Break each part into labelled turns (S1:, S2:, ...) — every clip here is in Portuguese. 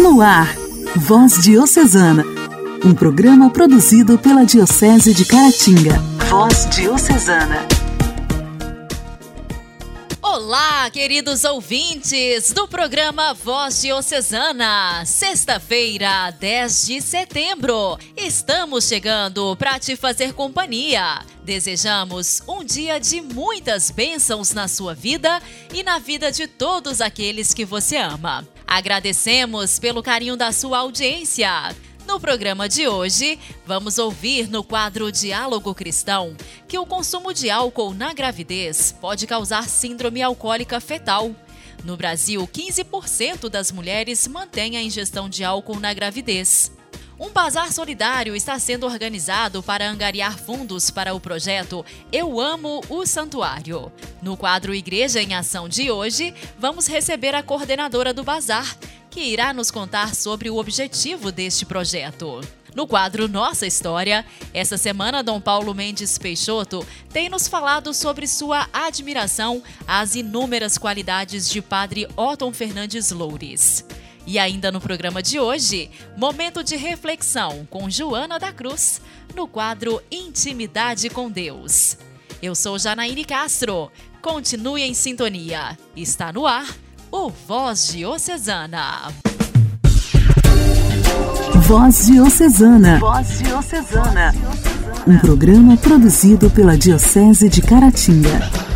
S1: No ar, Voz Diocesana, um programa produzido pela Diocese de Caratinga. Voz Diocesana.
S2: Olá, queridos ouvintes do programa Voz Diocesana. Sexta-feira, 10 de setembro. Estamos chegando para te fazer companhia. Desejamos um dia de muitas bênçãos na sua vida e na vida de todos aqueles que você ama. Agradecemos pelo carinho da sua audiência. No programa de hoje, vamos ouvir no quadro Diálogo Cristão que o consumo de álcool na gravidez pode causar síndrome alcoólica fetal. No Brasil, 15% das mulheres mantêm a ingestão de álcool na gravidez. Um bazar solidário está sendo organizado para angariar fundos para o projeto Eu Amo o Santuário. No quadro Igreja em Ação de hoje, vamos receber a coordenadora do bazar, que irá nos contar sobre o objetivo deste projeto. No quadro Nossa História, essa semana Dom Paulo Mendes Peixoto tem nos falado sobre sua admiração às inúmeras qualidades de Padre Otton Fernandes Loures. E ainda no programa de hoje, momento de reflexão com Joana da Cruz, no quadro Intimidade com Deus. Eu sou Janaíne Castro. Continue em sintonia. Está no ar o Voz Diocesana.
S1: Voz Diocesana.
S3: Voz Diocesana.
S1: Um programa produzido pela Diocese de Caratinga.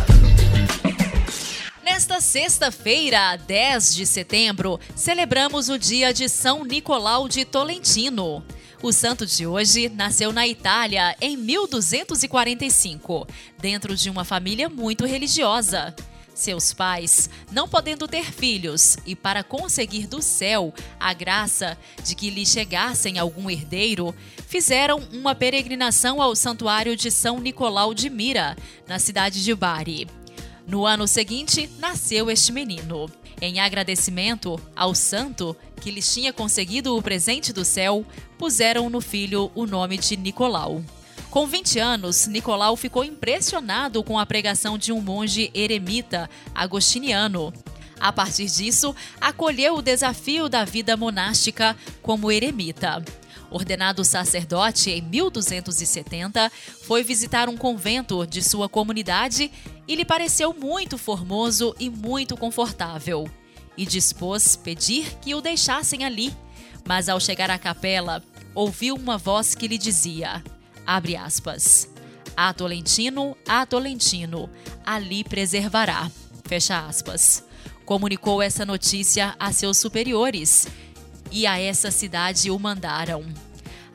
S2: Nesta sexta-feira, 10 de setembro, celebramos o dia de São Nicolau de Tolentino. O santo de hoje nasceu na Itália em 1245, dentro de uma família muito religiosa. Seus pais, não podendo ter filhos e para conseguir do céu a graça de que lhe chegassem algum herdeiro, fizeram uma peregrinação ao santuário de São Nicolau de Mira, na cidade de Bari. No ano seguinte, nasceu este menino. Em agradecimento ao santo que lhes tinha conseguido o presente do céu, puseram no filho o nome de Nicolau. Com 20 anos, Nicolau ficou impressionado com a pregação de um monge eremita agostiniano. A partir disso, acolheu o desafio da vida monástica como eremita. Ordenado sacerdote em 1270, foi visitar um convento de sua comunidade e lhe pareceu muito formoso e muito confortável. E dispôs pedir que o deixassem ali. Mas ao chegar à capela, ouviu uma voz que lhe dizia: Abre aspas. A Tolentino, a Tolentino, ali preservará. Fecha aspas. Comunicou essa notícia a seus superiores e a essa cidade o mandaram.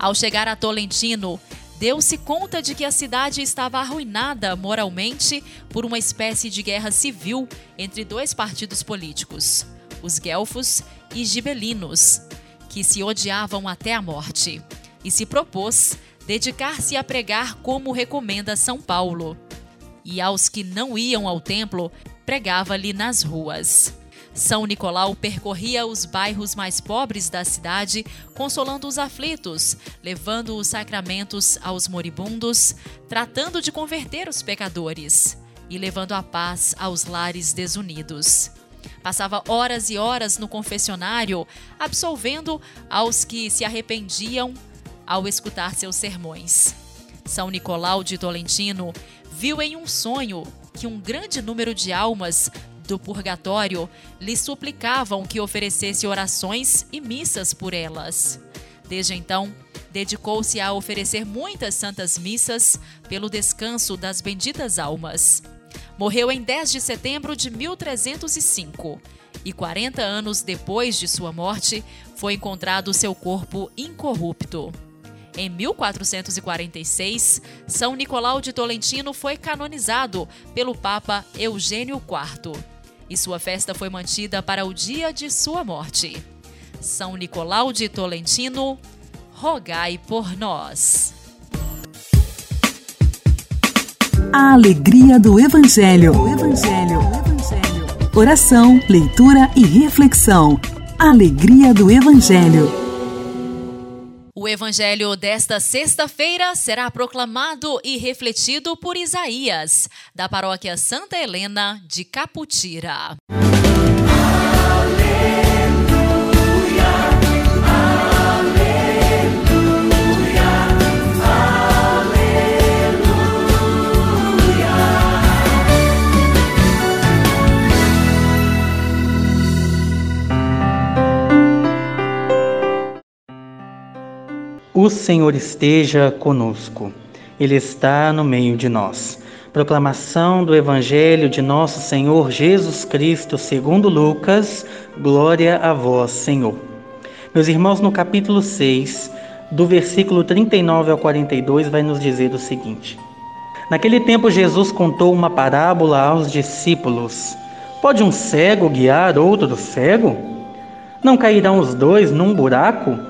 S2: Ao chegar a Tolentino, deu-se conta de que a cidade estava arruinada moralmente por uma espécie de guerra civil entre dois partidos políticos, os guelfos e gibelinos, que se odiavam até a morte, e se propôs dedicar-se a pregar como recomenda São Paulo. E aos que não iam ao templo, pregava-lhe nas ruas. São Nicolau percorria os bairros mais pobres da cidade, consolando os aflitos, levando os sacramentos aos moribundos, tratando de converter os pecadores e levando a paz aos lares desunidos. Passava horas e horas no confessionário, absolvendo aos que se arrependiam ao escutar seus sermões. São Nicolau de Tolentino viu em um sonho que um grande número de almas do purgatório lhe suplicavam que oferecesse orações e missas por elas. Desde então, dedicou-se a oferecer muitas santas missas pelo descanso das benditas almas. Morreu em 10 de setembro de 1305 e 40 anos depois de sua morte foi encontrado seu corpo incorrupto. Em 1446, São Nicolau de Tolentino foi canonizado pelo Papa Eugênio IV e sua festa foi mantida para o dia de sua morte. São Nicolau de Tolentino, rogai por nós.
S1: A alegria do Evangelho. Evangelho. Evangelho. Oração, leitura e reflexão. Alegria do Evangelho.
S2: O evangelho desta sexta-feira será proclamado e refletido por Isaías, da paróquia Santa Helena de Caputira.
S3: O Senhor esteja conosco, Ele está no meio de nós. Proclamação do Evangelho de Nosso Senhor Jesus Cristo, segundo Lucas, glória a vós, Senhor. Meus irmãos, no capítulo 6, do versículo 39 ao 42, vai nos dizer o seguinte: Naquele tempo, Jesus contou uma parábola aos discípulos: Pode um cego guiar outro cego? Não cairão os dois num buraco?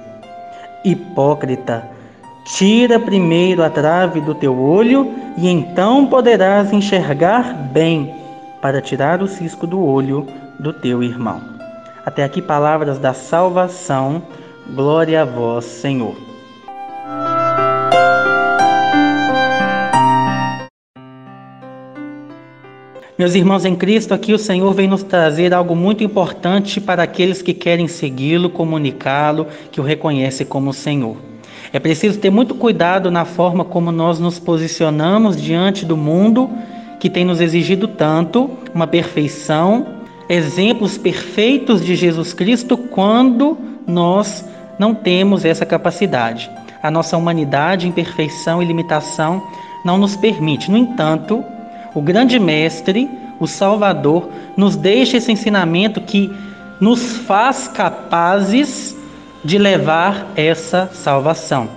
S3: Hipócrita, tira primeiro a trave do teu olho e então poderás enxergar bem para tirar o cisco do olho do teu irmão. Até aqui palavras da salvação. Glória a vós, Senhor. Meus irmãos em Cristo, aqui o Senhor vem nos trazer algo muito importante para aqueles que querem segui-lo, comunicá-lo, que o reconhecem como Senhor. É preciso ter muito cuidado na forma como nós nos posicionamos diante do mundo que tem nos exigido tanto uma perfeição, exemplos perfeitos de Jesus Cristo quando nós não temos essa capacidade. A nossa humanidade, imperfeição e limitação não nos permite. No entanto, o grande mestre, o Salvador, nos deixa esse ensinamento que nos faz capazes de levar essa salvação.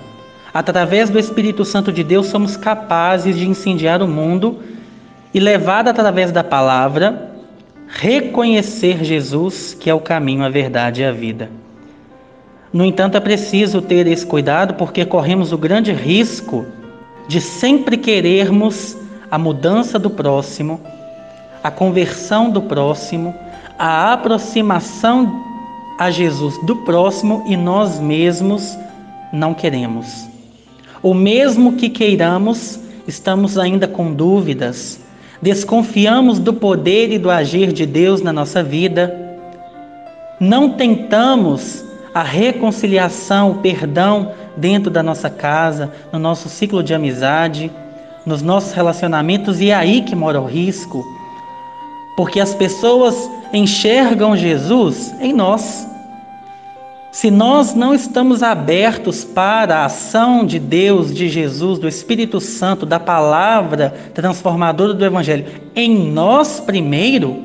S3: Através do Espírito Santo de Deus, somos capazes de incendiar o mundo e levar através da palavra, reconhecer Jesus, que é o caminho, a verdade e a vida. No entanto, é preciso ter esse cuidado porque corremos o grande risco de sempre querermos a mudança do próximo, a conversão do próximo, a aproximação a Jesus do próximo e nós mesmos não queremos. Ou mesmo que queiramos, estamos ainda com dúvidas, desconfiamos do poder e do agir de Deus na nossa vida, não tentamos a reconciliação, o perdão dentro da nossa casa, no nosso ciclo de amizade nos nossos relacionamentos e é aí que mora o risco. Porque as pessoas enxergam Jesus em nós. Se nós não estamos abertos para a ação de Deus, de Jesus, do Espírito Santo, da palavra transformadora do Evangelho em nós primeiro,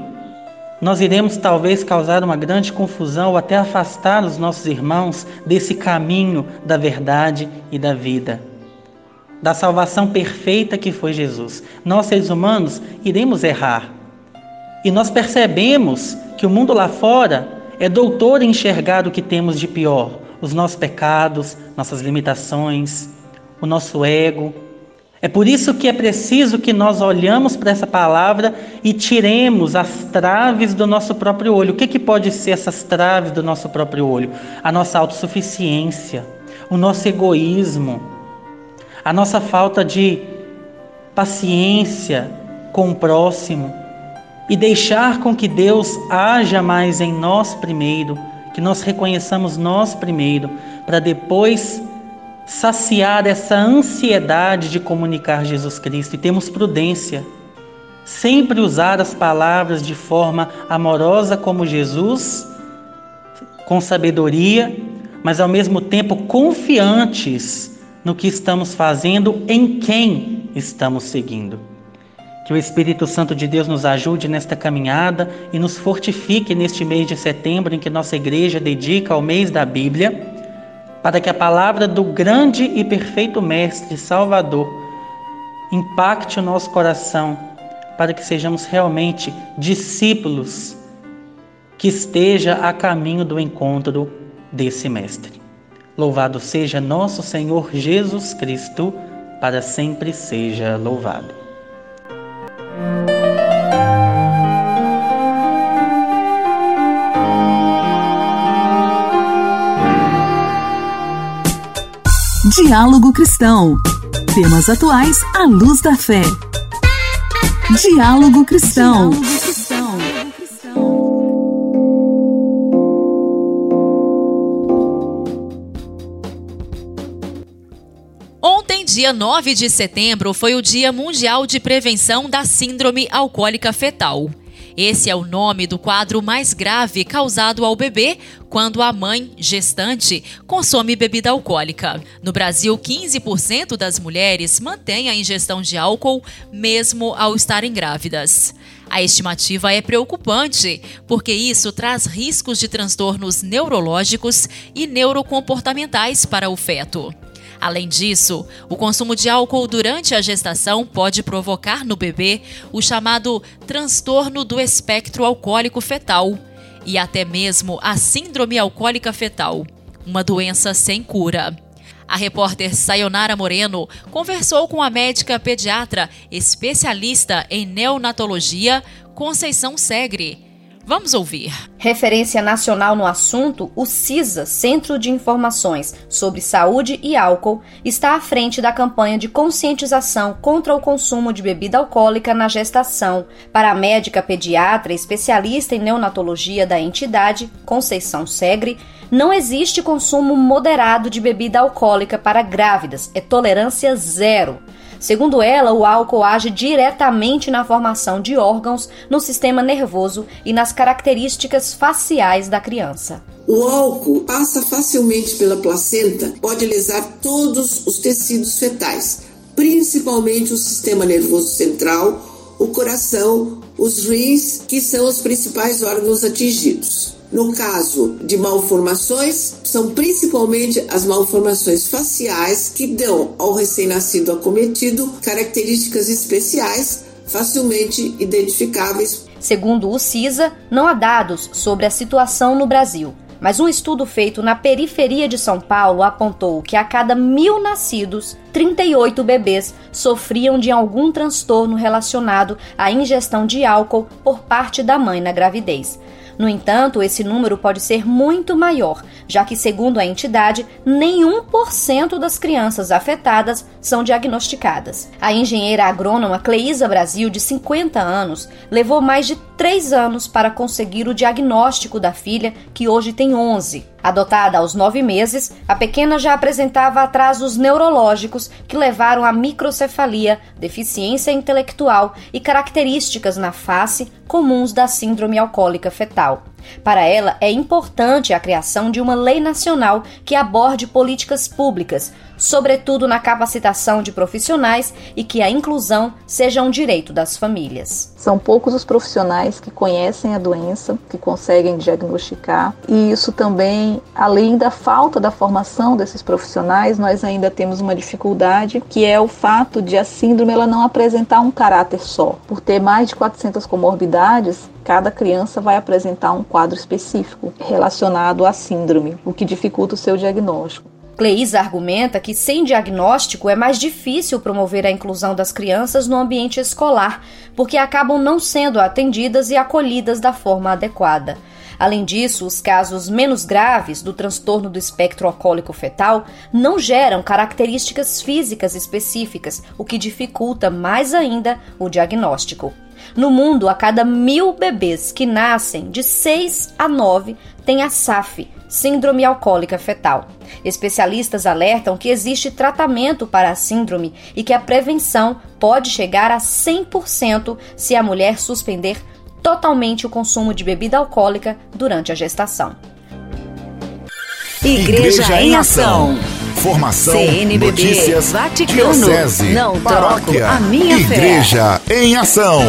S3: nós iremos talvez causar uma grande confusão ou até afastar os nossos irmãos desse caminho da verdade e da vida da salvação perfeita que foi Jesus. Nós, seres humanos, iremos errar. E nós percebemos que o mundo lá fora é doutor em enxergar o que temos de pior: os nossos pecados, nossas limitações, o nosso ego. É por isso que é preciso que nós olhamos para essa palavra e tiremos as traves do nosso próprio olho. O que, que pode ser essas traves do nosso próprio olho? A nossa autossuficiência, o nosso egoísmo, a nossa falta de paciência com o próximo e deixar com que Deus haja mais em nós primeiro, que nós reconheçamos nós primeiro, para depois saciar essa ansiedade de comunicar Jesus Cristo e temos prudência. Sempre usar as palavras de forma amorosa como Jesus, com sabedoria, mas ao mesmo tempo confiantes no que estamos fazendo, em quem estamos seguindo. Que o Espírito Santo de Deus nos ajude nesta caminhada e nos fortifique neste mês de setembro em que nossa igreja dedica ao mês da Bíblia, para que a palavra do grande e perfeito Mestre Salvador impacte o nosso coração, para que sejamos realmente discípulos que esteja a caminho do encontro desse Mestre. Louvado seja nosso Senhor Jesus Cristo, para sempre seja louvado.
S1: Diálogo Cristão. Temas atuais à luz da fé. Diálogo Cristão.
S2: Ontem, dia 9 de setembro, foi o Dia Mundial de Prevenção da Síndrome Alcoólica Fetal. Esse é o nome do quadro mais grave causado ao bebê quando a mãe, gestante, consome bebida alcoólica. No Brasil, 15% das mulheres mantêm a ingestão de álcool mesmo ao estarem grávidas. A estimativa é preocupante, porque isso traz riscos de transtornos neurológicos e neurocomportamentais para o feto. Além disso, o consumo de álcool durante a gestação pode provocar no bebê o chamado transtorno do espectro alcoólico fetal e até mesmo a síndrome alcoólica fetal, uma doença sem cura. A repórter Sayonara Moreno conversou com a médica pediatra especialista em neonatologia, Conceição Segre Vamos ouvir.
S4: Referência nacional no assunto, o CISA, Centro de Informações sobre Saúde e Álcool, está à frente da campanha de conscientização contra o consumo de bebida alcoólica na gestação. Para a médica pediatra especialista em neonatologia da entidade, Conceição Segre, não existe consumo moderado de bebida alcoólica para grávidas, é tolerância zero. Segundo ela, o álcool age diretamente na formação de órgãos, no sistema nervoso e nas características faciais da criança.
S5: O álcool passa facilmente pela placenta, pode lesar todos os tecidos fetais, principalmente o sistema nervoso central, o coração, os rins, que são os principais órgãos atingidos. No caso de malformações, são principalmente as malformações faciais que dão ao recém-nascido acometido características especiais facilmente identificáveis.
S4: Segundo o CISA, não há dados sobre a situação no Brasil, mas um estudo feito na periferia de São Paulo apontou que a cada mil nascidos, 38 bebês sofriam de algum transtorno relacionado à ingestão de álcool por parte da mãe na gravidez. No entanto, esse número pode ser muito maior, já que, segundo a entidade, nenhum por cento das crianças afetadas são diagnosticadas. A engenheira agrônoma Cleísa Brasil, de 50 anos, levou mais de três anos para conseguir o diagnóstico da filha, que hoje tem 11. Adotada aos nove meses, a pequena já apresentava atrasos neurológicos que levaram à microcefalia, deficiência intelectual e características na face comuns da síndrome alcoólica fetal. Para ela, é importante a criação de uma lei nacional que aborde políticas públicas, sobretudo na capacitação de profissionais e que a inclusão seja um direito das famílias.
S6: São poucos os profissionais que conhecem a doença, que conseguem diagnosticar, e isso também, além da falta da formação desses profissionais, nós ainda temos uma dificuldade, que é o fato de a síndrome ela não apresentar um caráter só. Por ter mais de 400 comorbidades, cada criança vai apresentar um quadro específico relacionado à síndrome, o que dificulta o seu diagnóstico.
S4: Cleísa argumenta que sem diagnóstico é mais difícil promover a inclusão das crianças no ambiente escolar, porque acabam não sendo atendidas e acolhidas da forma adequada. Além disso, os casos menos graves do transtorno do espectro alcoólico fetal não geram características físicas específicas, o que dificulta mais ainda o diagnóstico. No mundo, a cada mil bebês que nascem, de 6 a 9 têm a SAF, Síndrome Alcoólica Fetal. Especialistas alertam que existe tratamento para a síndrome e que a prevenção pode chegar a 100% se a mulher suspender totalmente o consumo de bebida alcoólica durante a gestação.
S1: Igreja, Igreja em Ação.
S7: Formação, CNBB, notícias,
S1: Vaticano,
S7: diocese,
S1: não
S7: paróquia,
S1: troco a minha
S7: Igreja
S1: fé.
S7: em Ação.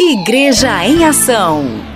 S1: Igreja em Ação.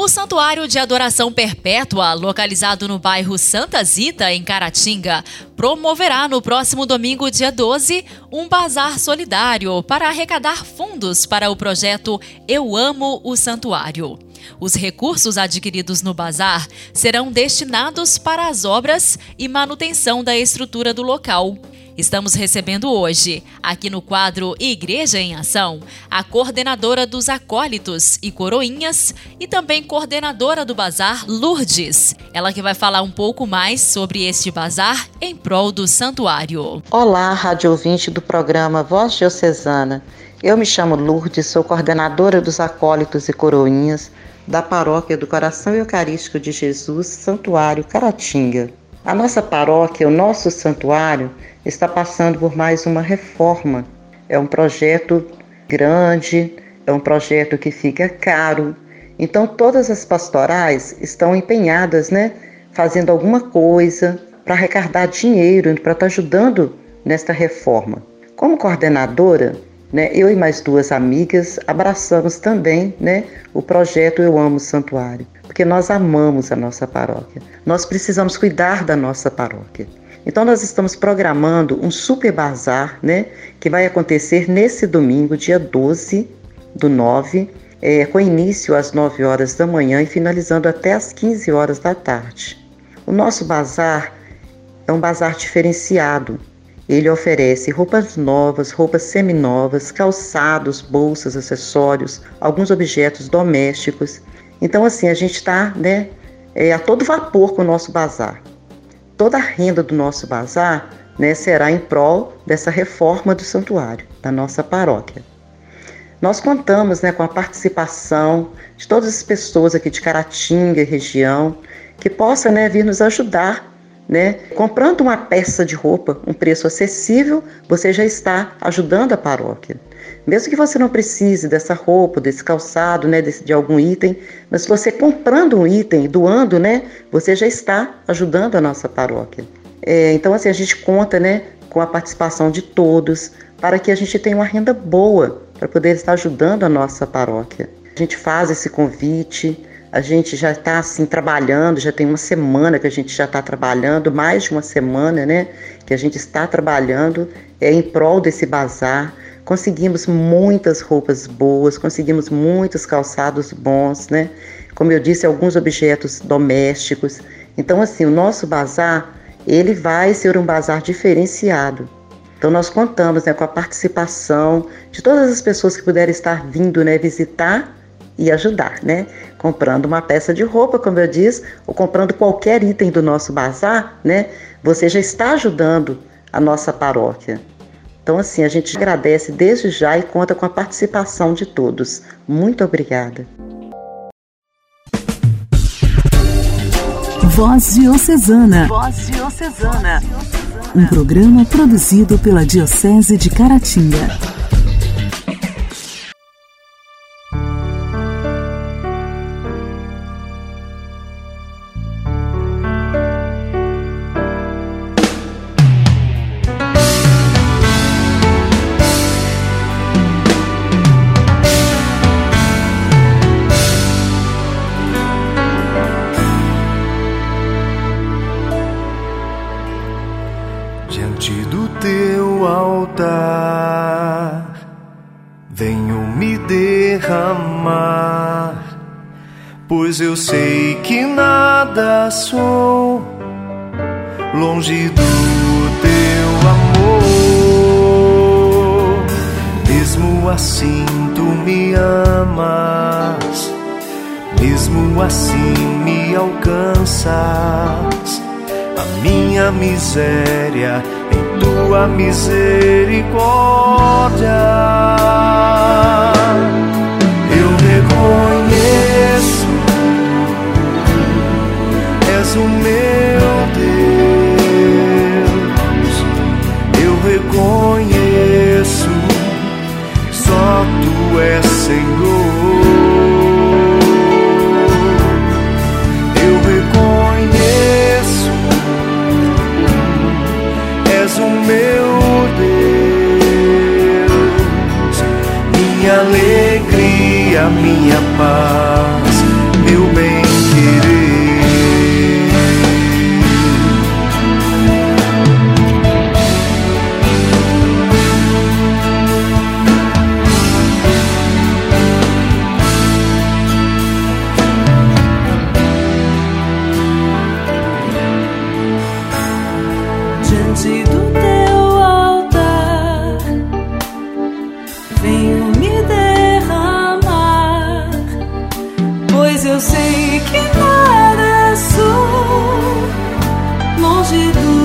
S2: O Santuário de Adoração Perpétua, localizado no bairro Santa Zita, em Caratinga, promoverá no próximo domingo, dia 12, um bazar solidário para arrecadar fundos para o projeto Eu Amo o Santuário. Os recursos adquiridos no bazar serão destinados para as obras e manutenção da estrutura do local. Estamos recebendo hoje, aqui no quadro Igreja em Ação, a coordenadora dos acólitos e coroinhas e também coordenadora do bazar, Lourdes. Ela que vai falar um pouco mais sobre este bazar em prol do santuário.
S8: Olá, rádio ouvinte do programa Voz Diocesana. Eu me chamo Lourdes, sou coordenadora dos acólitos e coroinhas da Paróquia do Coração Eucarístico de Jesus, Santuário Caratinga. A nossa paróquia, o nosso santuário, está passando por mais uma reforma. É um projeto grande, é um projeto que fica caro. Então todas as pastorais estão empenhadas, né, fazendo alguma coisa para arrecadar dinheiro, para estar ajudando nesta reforma. Como coordenadora, né, eu e mais duas amigas abraçamos também né, o projeto Eu Amo Santuário, porque nós amamos a nossa paróquia. Nós precisamos cuidar da nossa paróquia. Então nós estamos programando um super bazar, né, que vai acontecer nesse domingo, dia 12 do 9, é, com início às 9 horas da manhã e finalizando até às 15 horas da tarde. O nosso bazar é um bazar diferenciado, ele oferece roupas novas, roupas seminovas, calçados, bolsas, acessórios, alguns objetos domésticos. Então, assim, a gente está né, é, a todo vapor com o nosso bazar. Toda a renda do nosso bazar né, será em prol dessa reforma do santuário, da nossa paróquia. Nós contamos né, com a participação de todas as pessoas aqui de Caratinga e região que possam né, vir nos ajudar né? Comprando uma peça de roupa, um preço acessível, você já está ajudando a paróquia. Mesmo que você não precise dessa roupa, desse calçado, né, desse, de algum item, mas você comprando um item, doando, né, você já está ajudando a nossa paróquia. É, então, assim, a gente conta, né, com a participação de todos para que a gente tenha uma renda boa para poder estar ajudando a nossa paróquia. A gente faz esse convite, a gente já está assim trabalhando, já tem uma semana que a gente já está trabalhando, mais de uma semana, né? Que a gente está trabalhando é, em prol desse bazar. Conseguimos muitas roupas boas, conseguimos muitos calçados bons, né? Como eu disse, alguns objetos domésticos. Então, assim, o nosso bazar ele vai ser um bazar diferenciado. Então nós contamos né, com a participação de todas as pessoas que puderem estar vindo né, visitar e ajudar, né? Comprando uma peça de roupa, como eu disse, ou comprando qualquer item do nosso bazar, né? Você já está ajudando a nossa paróquia. Então, assim, a gente agradece desde já e conta com a participação de todos. Muito obrigada.
S1: Voz Diocesana. Voz Diocesana. Um programa produzido pela Diocese de Caratinga.
S9: Eu sei que nada sou longe do teu amor. Mesmo assim tu me amas, mesmo assim me alcanças. A minha miséria em tua misericórdia. O meu sei que nada sou. Longe do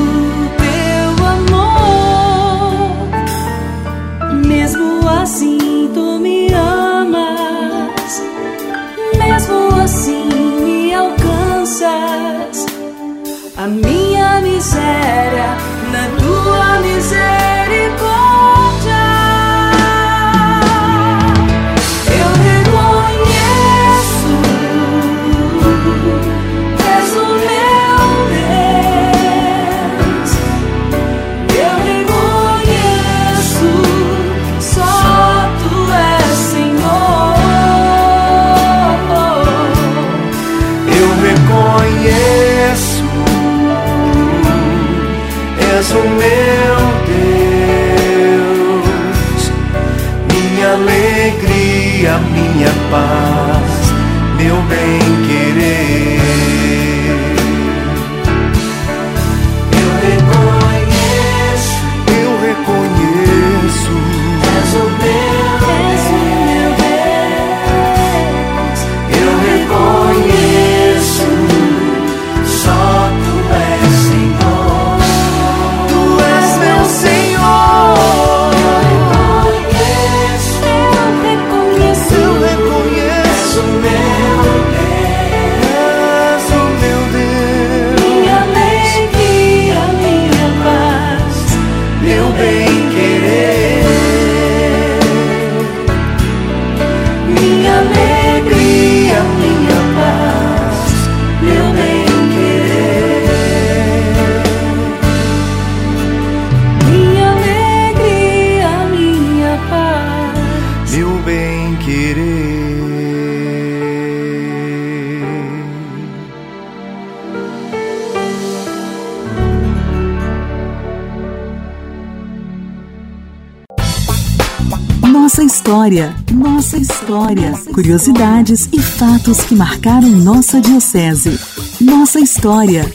S9: alegria, minha paz, meu
S10: bem-querer.
S1: História, nossa história, curiosidades e fatos que marcaram nossa diocese. Nossa história.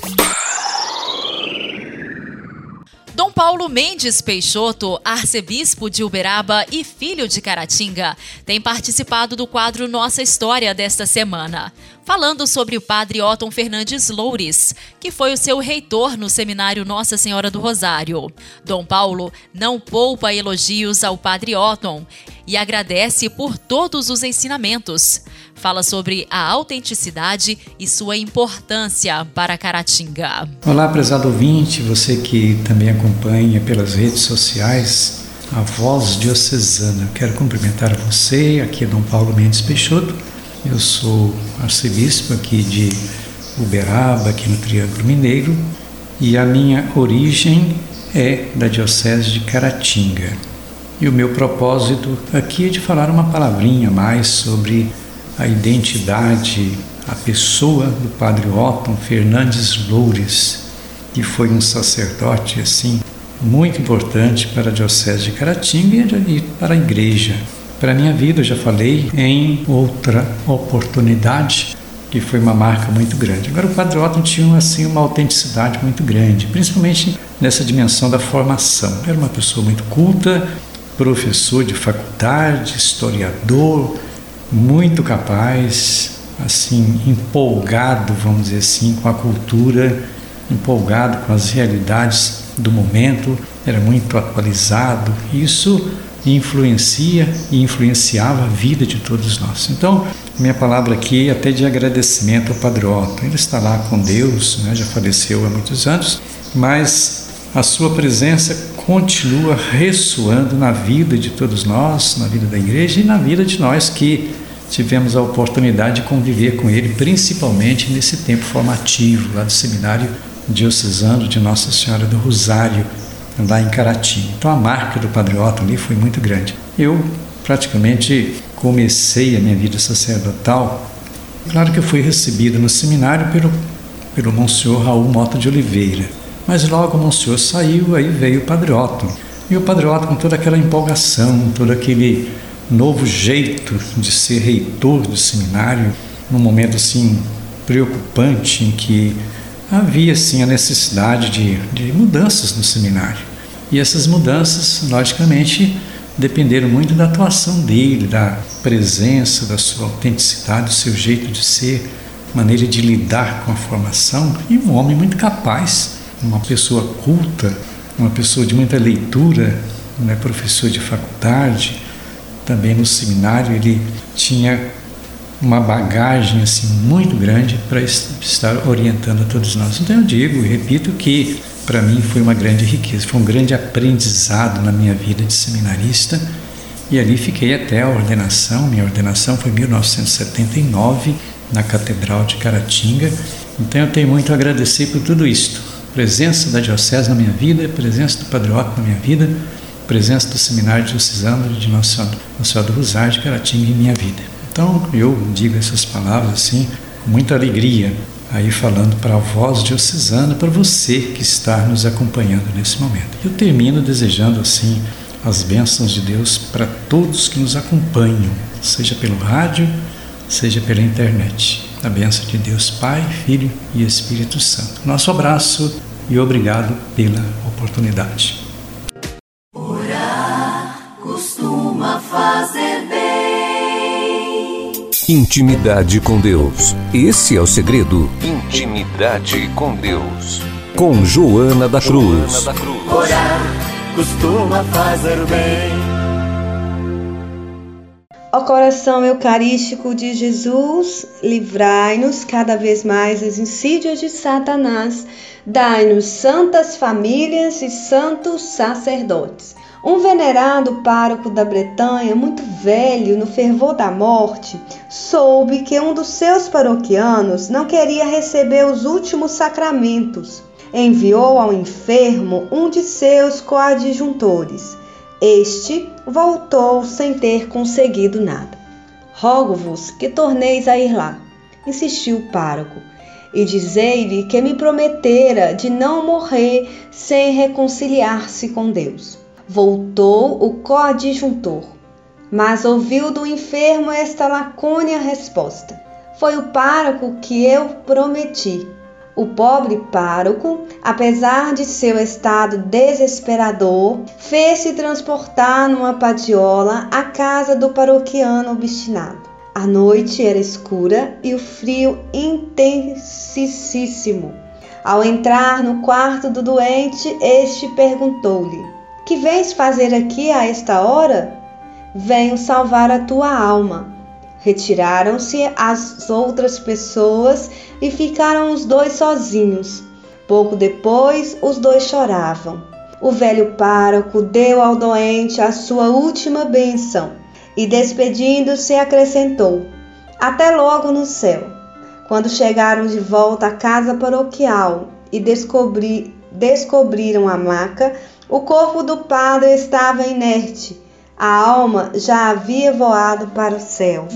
S2: Dom Paulo Mendes Peixoto, arcebispo de Uberaba e filho de Caratinga, tem participado do quadro Nossa História desta semana falando sobre o padre Otton Fernandes Loures, que foi o seu reitor no seminário Nossa Senhora do Rosário. Dom Paulo não poupa elogios ao padre Otton e agradece por todos os ensinamentos. Fala sobre a autenticidade e sua importância para Caratinga.
S11: Olá, prezado ouvinte, você que também acompanha pelas redes sociais a Voz Diocesana. Quero cumprimentar você, aqui é Dom Paulo Mendes Peixoto eu sou arcebispo aqui de Uberaba, aqui no Triângulo Mineiro, e a minha origem é da Diocese de Caratinga. E o meu propósito aqui é de falar uma palavrinha mais sobre a identidade, a pessoa do Padre Otton Fernandes Loures, que foi um sacerdote assim muito importante para a Diocese de Caratinga e para a Igreja para a minha vida, eu já falei em outra oportunidade que foi uma marca muito grande. Agora o Otton tinha assim uma autenticidade muito grande, principalmente nessa dimensão da formação. Era uma pessoa muito culta, professor de faculdade, historiador, muito capaz, assim empolgado, vamos dizer assim, com a cultura, empolgado com as realidades do momento, era muito atualizado. Isso influencia e influenciava a vida de todos nós. Então, minha palavra aqui é até de agradecimento ao Padre Otto. Ele está lá com Deus, né, já faleceu há muitos anos, mas a sua presença continua ressoando na vida de todos nós, na vida da igreja e na vida de nós que tivemos a oportunidade de conviver com ele, principalmente nesse tempo formativo lá do seminário diocesano de Nossa Senhora do Rosário, lá em Caratinga. Então a marca do Padre Otto ali foi muito grande. Eu praticamente comecei a minha vida sacerdotal. Claro que eu fui recebido no seminário pelo, pelo Monsenhor Raul Mota de Oliveira. Mas logo o Monsenhor saiu, aí veio o Padre Otto. E o Padre Otto com toda aquela empolgação, todo aquele novo jeito de ser reitor do seminário, num momento assim preocupante em que havia sim a necessidade de, de mudanças no seminário. E essas mudanças, logicamente, dependeram muito da atuação dele, da presença, da sua autenticidade, do seu jeito de ser, maneira de lidar com a formação. E um homem muito capaz, uma pessoa culta, uma pessoa de muita leitura, né, professor de faculdade, também no seminário ele tinha uma bagagem assim muito grande para estar orientando a todos nós. Então eu digo e repito que para mim foi uma grande riqueza, foi um grande aprendizado na minha vida de seminarista e ali fiquei até a ordenação. Minha ordenação foi em 1979 na Catedral de Caratinga. Então eu tenho muito a agradecer por tudo isto. Presença da diocese na minha vida, presença do Padre Otto na minha vida, presença do Seminário Diocesano de Nossa Senhora do Rosário de Caratinga em minha vida. Então eu digo essas palavras assim com muita alegria, aí falando para a voz diocesana, para você que está nos acompanhando nesse momento. Eu termino desejando assim as bênçãos de Deus para todos que nos acompanham, seja pelo rádio, seja pela internet. A bênção de Deus Pai, Filho e Espírito Santo. Nosso abraço e obrigado pela oportunidade.
S12: Intimidade com Deus. Esse é o segredo. Intimidade com Deus. Com Joana da Cruz. Joana da Cruz.
S10: Orar costuma fazer bem.
S13: Ó coração eucarístico de Jesus, livrai-nos cada vez mais das insídias de Satanás, dai-nos santas famílias e santos sacerdotes. Um venerado pároco da Bretanha, muito velho, no fervor da morte, soube que um dos seus paroquianos não queria receber os últimos sacramentos. Enviou ao enfermo um de seus coadjuntores este voltou sem ter conseguido nada. Rogo-vos que torneis a ir lá, insistiu o pároco, e dizei-lhe que me prometera de não morrer sem reconciliar-se com Deus. Voltou o coadjuntor, mas ouviu do enfermo esta lacônia resposta: Foi o pároco que eu prometi o pobre pároco, apesar de seu estado desesperador, fez-se transportar numa padiola à casa do paroquiano obstinado. A noite era escura e o frio intensíssimo. Ao entrar no quarto do doente, este perguntou-lhe: Que vens fazer aqui a esta hora? Venho salvar a tua alma. Retiraram-se as outras pessoas e ficaram os dois sozinhos. Pouco depois, os dois choravam. O velho pároco deu ao doente a sua última benção e, despedindo-se, acrescentou: Até logo no céu. Quando chegaram de volta à casa paroquial e descobri, descobriram a maca, o corpo do padre estava inerte. A alma já havia voado para o céu.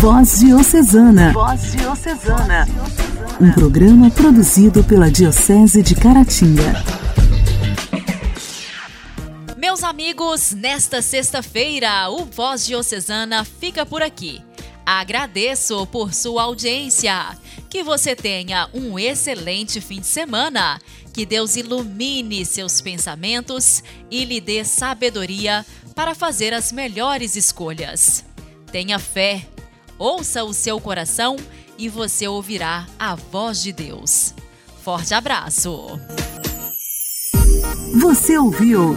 S1: Voz Diocesana. Voz Diocesana. Um programa produzido pela Diocese de Caratinga.
S2: Amigos, nesta sexta-feira, o Voz Diocesana fica por aqui. Agradeço por sua audiência. Que você tenha um excelente fim de semana. Que Deus ilumine seus pensamentos e lhe dê sabedoria para fazer as melhores escolhas. Tenha fé Ouça o seu coração e você ouvirá a voz de Deus. Forte abraço!
S1: Você ouviu